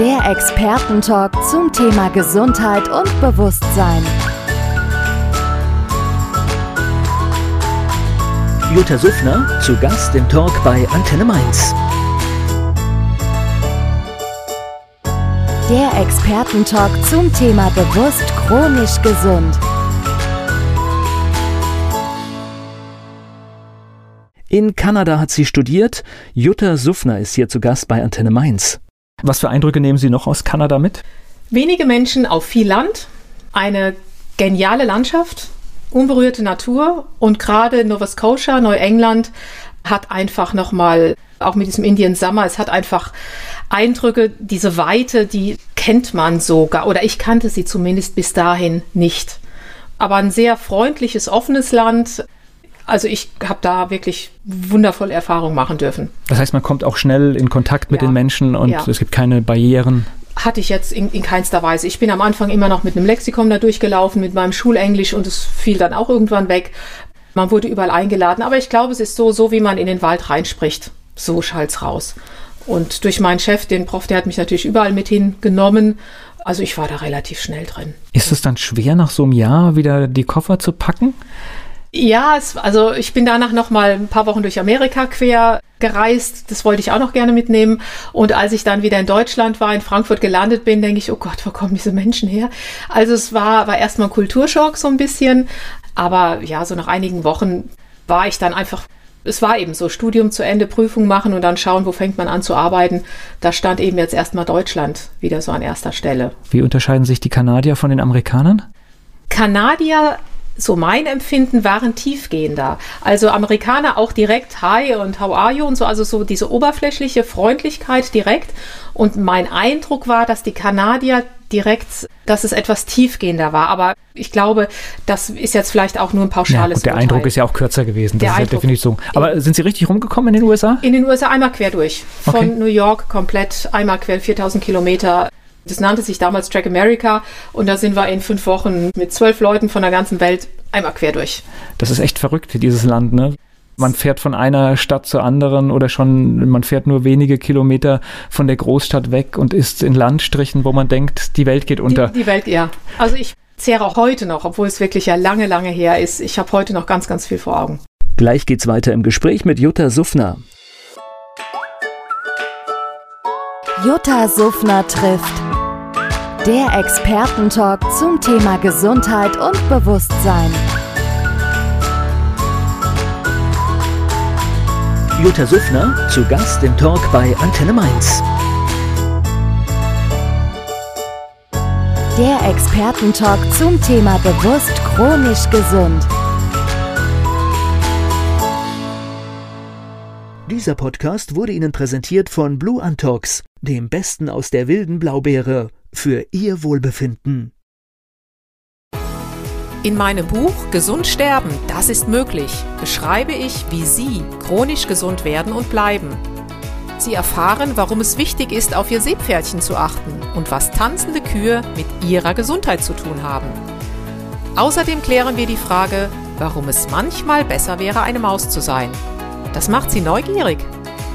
Der Expertentalk zum Thema Gesundheit und Bewusstsein. Jutta Suffner zu Gast im Talk bei Antenne Mainz. Der Expertentalk zum Thema bewusst chronisch gesund. In Kanada hat sie studiert. Jutta Suffner ist hier zu Gast bei Antenne Mainz. Was für Eindrücke nehmen Sie noch aus Kanada mit? Wenige Menschen auf viel Land, eine geniale Landschaft, unberührte Natur und gerade Nova Scotia, Neuengland hat einfach nochmal, auch mit diesem Indian Summer, es hat einfach Eindrücke, diese Weite, die kennt man sogar, oder ich kannte sie zumindest bis dahin nicht. Aber ein sehr freundliches, offenes Land. Also ich habe da wirklich wundervolle Erfahrungen machen dürfen. Das heißt, man kommt auch schnell in Kontakt mit ja. den Menschen und ja. es gibt keine Barrieren. Hatte ich jetzt in, in keinster Weise. Ich bin am Anfang immer noch mit einem Lexikon da durchgelaufen, mit meinem Schulenglisch und es fiel dann auch irgendwann weg. Man wurde überall eingeladen, aber ich glaube, es ist so, so wie man in den Wald reinspricht. So schallt's raus. Und durch meinen Chef, den Prof, der hat mich natürlich überall mit hingenommen. Also ich war da relativ schnell drin. Ist es dann schwer, nach so einem Jahr wieder die Koffer zu packen? Ja, es, also ich bin danach noch mal ein paar Wochen durch Amerika quer gereist. Das wollte ich auch noch gerne mitnehmen. Und als ich dann wieder in Deutschland war, in Frankfurt gelandet bin, denke ich, oh Gott, wo kommen diese Menschen her? Also es war, war erstmal ein Kulturschock so ein bisschen. Aber ja, so nach einigen Wochen war ich dann einfach es war eben so, Studium zu Ende, Prüfung machen und dann schauen, wo fängt man an zu arbeiten. Da stand eben jetzt erstmal Deutschland wieder so an erster Stelle. Wie unterscheiden sich die Kanadier von den Amerikanern? Kanadier so mein Empfinden, waren tiefgehender. Also Amerikaner auch direkt Hi und How are you und so, also so diese oberflächliche Freundlichkeit direkt. Und mein Eindruck war, dass die Kanadier direkt, dass es etwas tiefgehender war. Aber ich glaube, das ist jetzt vielleicht auch nur ein pauschales ja, Der Urteil. Eindruck ist ja auch kürzer gewesen. Das der ist Eindruck, ja definitiv so. Aber sind Sie richtig rumgekommen in den USA? In den USA einmal quer durch. Von okay. New York komplett einmal quer 4000 Kilometer das nannte sich damals Track America und da sind wir in fünf Wochen mit zwölf Leuten von der ganzen Welt einmal quer durch. Das ist echt verrückt, dieses Land, ne? Man fährt von einer Stadt zur anderen oder schon, man fährt nur wenige Kilometer von der Großstadt weg und ist in Landstrichen, wo man denkt, die Welt geht unter. Die, die Welt, ja. Also ich zehre auch heute noch, obwohl es wirklich ja lange, lange her ist. Ich habe heute noch ganz, ganz viel vor Augen. Gleich geht's weiter im Gespräch mit Jutta Suffner. Jutta Suffner trifft. Der Expertentalk zum Thema Gesundheit und Bewusstsein. Jutta Suffner zu Gast im Talk bei Antenne Mainz. Der Expertentalk zum Thema bewusst chronisch gesund. Dieser Podcast wurde Ihnen präsentiert von Blue Antox, dem Besten aus der wilden Blaubeere, für Ihr Wohlbefinden. In meinem Buch Gesund sterben, das ist möglich, beschreibe ich, wie Sie chronisch gesund werden und bleiben. Sie erfahren, warum es wichtig ist, auf Ihr Seepferdchen zu achten und was tanzende Kühe mit Ihrer Gesundheit zu tun haben. Außerdem klären wir die Frage, warum es manchmal besser wäre, eine Maus zu sein das macht Sie neugierig?